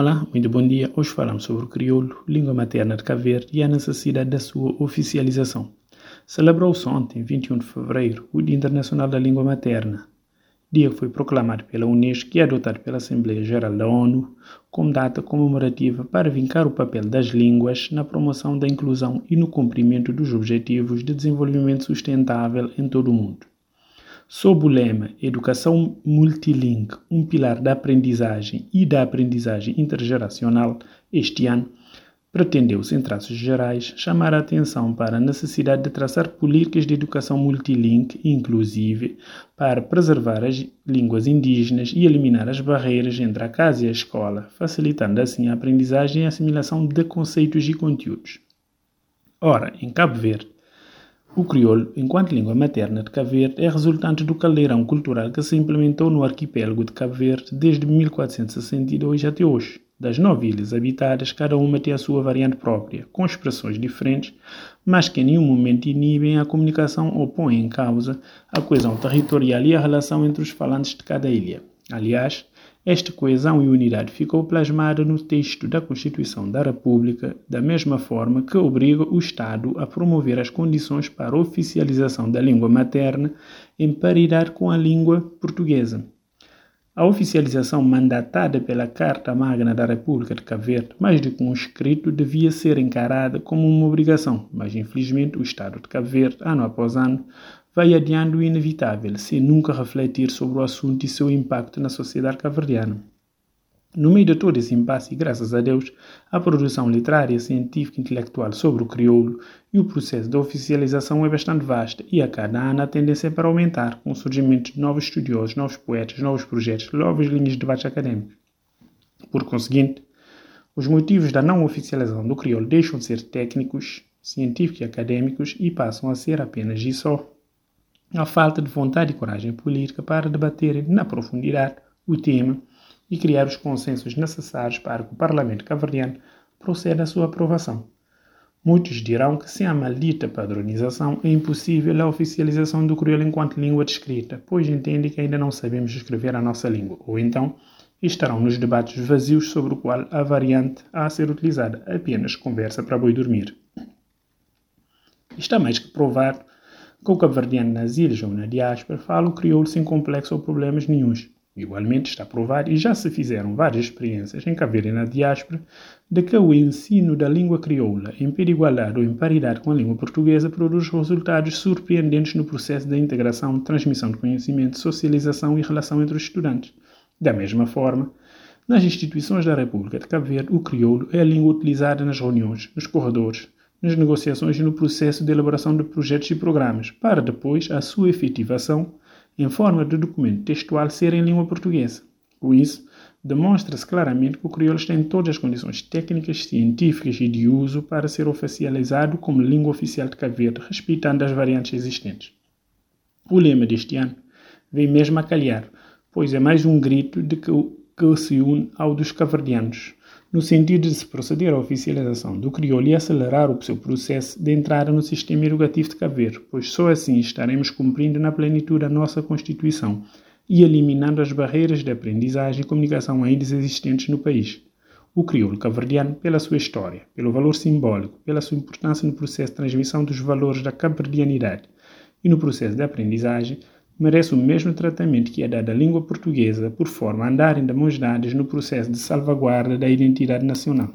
Olá, muito bom dia. Hoje falamos sobre o crioulo, língua materna de Cabo Verde e a necessidade da sua oficialização. Celebrou-se ontem, 21 de fevereiro, o Dia Internacional da Língua Materna, dia que foi proclamado pela Unesco e adotado pela Assembleia Geral da ONU como data comemorativa para vincar o papel das línguas na promoção da inclusão e no cumprimento dos Objetivos de Desenvolvimento Sustentável em todo o mundo. Sob o lema Educação Multilingue, um pilar da aprendizagem e da aprendizagem intergeracional, este ano, pretendeu-se, em traços gerais, chamar a atenção para a necessidade de traçar políticas de educação multilingue inclusive para preservar as línguas indígenas e eliminar as barreiras entre a casa e a escola, facilitando assim a aprendizagem e a assimilação de conceitos e conteúdos. Ora, em Cabo Verde, o crioulo, enquanto língua materna de Cabo Verde, é resultante do caldeirão cultural que se implementou no arquipélago de Cabo Verde desde 1462 até hoje. Das nove ilhas habitadas, cada uma tem a sua variante própria, com expressões diferentes, mas que em nenhum momento inibem a comunicação ou põem em causa a coesão territorial e a relação entre os falantes de cada ilha. Aliás, esta coesão e unidade ficou plasmada no texto da Constituição da República, da mesma forma que obriga o Estado a promover as condições para a oficialização da língua materna em paridade com a língua portuguesa. A oficialização mandatada pela Carta Magna da República de Cabo Verde, mais do que um escrito, devia ser encarada como uma obrigação, mas infelizmente o Estado de Cabo Verde, ano após ano, vai adiando o inevitável, sem nunca refletir sobre o assunto e seu impacto na sociedade cabo-verdiana. No meio de todo esse impasse, e graças a Deus, a produção literária, científica e intelectual sobre o crioulo e o processo de oficialização é bastante vasta e a cada ano a tendência é para aumentar, com o surgimento de novos estudiosos, novos poetas, novos projetos, novas linhas de debate académico. Por conseguinte, os motivos da não oficialização do crioulo deixam de ser técnicos, científicos e acadêmicos e passam a ser apenas e só a falta de vontade e coragem política para debater na profundidade o tema e criar os consensos necessários para que o Parlamento caverdiano proceda à sua aprovação. Muitos dirão que sem a maldita padronização é impossível a oficialização do crioulo enquanto língua de escrita, pois entendem que ainda não sabemos escrever a nossa língua, ou então estarão nos debates vazios sobre o qual a variante a ser utilizada apenas conversa para boi dormir. Está mais que provado que o cabo-verdiano ilhas ou na diáspora fala o crioulo sem complexo ou problemas nenhums. Igualmente está provado e já se fizeram várias experiências em Cabo Verde na diáspora de que o ensino da língua crioula em pé de igualdade ou em paridade com a língua portuguesa produz resultados surpreendentes no processo de integração, transmissão de conhecimento, socialização e relação entre os estudantes. Da mesma forma, nas instituições da República de Cabo Verde, o crioulo é a língua utilizada nas reuniões, nos corredores, nas negociações e no processo de elaboração de projetos e programas, para depois a sua efetivação em forma de documento textual ser em língua portuguesa. Com isso, demonstra-se claramente que o crioulo tem todas as condições técnicas, científicas e de uso para ser oficializado como língua oficial de Cabo Verde, respeitando as variantes existentes. O lema deste ano vem mesmo a calhar, pois é mais um grito de que, que se une ao dos caverdianos, no sentido de se proceder à oficialização do crioulo e acelerar o seu processo de entrada no sistema educativo de Cabo Verde, pois só assim estaremos cumprindo na plenitude a nossa Constituição e eliminando as barreiras de aprendizagem e comunicação ainda existentes no país. O crioulo caverdiano, pela sua história, pelo valor simbólico, pela sua importância no processo de transmissão dos valores da caverdianidade e no processo de aprendizagem, merece o mesmo tratamento que é dado à língua portuguesa, por forma a andarem de mãos dadas no processo de salvaguarda da identidade nacional.